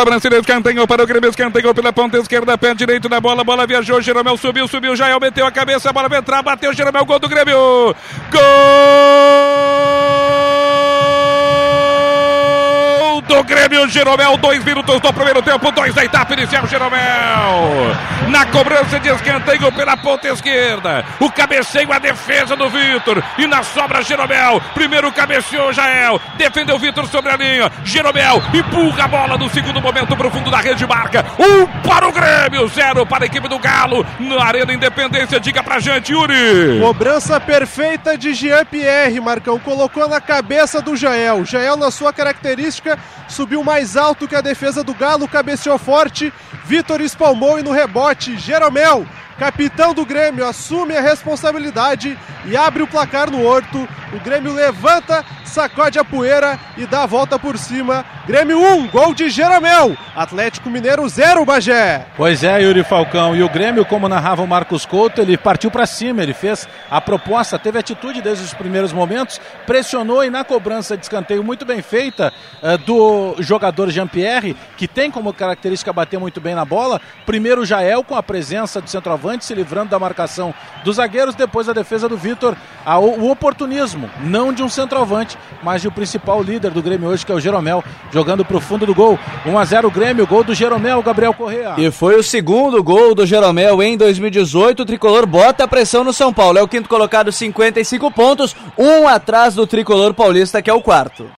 cobrança de escanteio para o Grêmio, escanteio pela ponta esquerda, pé direito da bola, bola viajou, Jeromel subiu, subiu, Jael meteu a cabeça, a bola vai entrar, bateu, Jeromel, gol do Grêmio. Gol Grêmio, Jeromel, dois minutos do primeiro tempo, dois da etapa inicial, Jeromel. Na cobrança de escanteio pela ponta esquerda, o cabeceio, a defesa do Vitor, e na sobra, Jeromel, primeiro cabeceou Jael, defendeu Vitor sobre a linha, Jeromel empurra a bola no segundo momento para o fundo da rede, marca, um para o Grêmio, zero para a equipe do Galo, na Arena Independência, diga pra gente, Yuri. Cobrança perfeita de Jean Pierre, Marcão, colocou na cabeça do Jael, Jael na sua característica subiu mais alto que a defesa do Galo, cabeceou forte, Vitor espalmou e no rebote, Jeromel, capitão do Grêmio, assume a responsabilidade e abre o placar no Horto. O Grêmio levanta, sacode a poeira e dá a volta por cima. Grêmio 1, gol de Jeromel. Atlético Mineiro 0, Bagé. Pois é, Yuri Falcão. E o Grêmio, como narrava o Marcos Couto, ele partiu para cima, ele fez a proposta, teve atitude desde os primeiros momentos, pressionou e na cobrança de escanteio muito bem feita uh, do jogador Jean-Pierre, que tem como característica bater muito bem na bola. Primeiro Jael com a presença do centroavante, se livrando da marcação dos zagueiros, depois a defesa do Vitor, o oportunismo, não de um centroavante, mas de o principal líder do Grêmio hoje, que é o Jeromel, jogando para o fundo do gol. 1 a 0 Grêmio, gol do Jeromel, Gabriel Correa. E foi o segundo gol do Jeromel em 2018. O tricolor bota a pressão no São Paulo. É o quinto colocado, 55 pontos, um atrás do tricolor paulista, que é o quarto.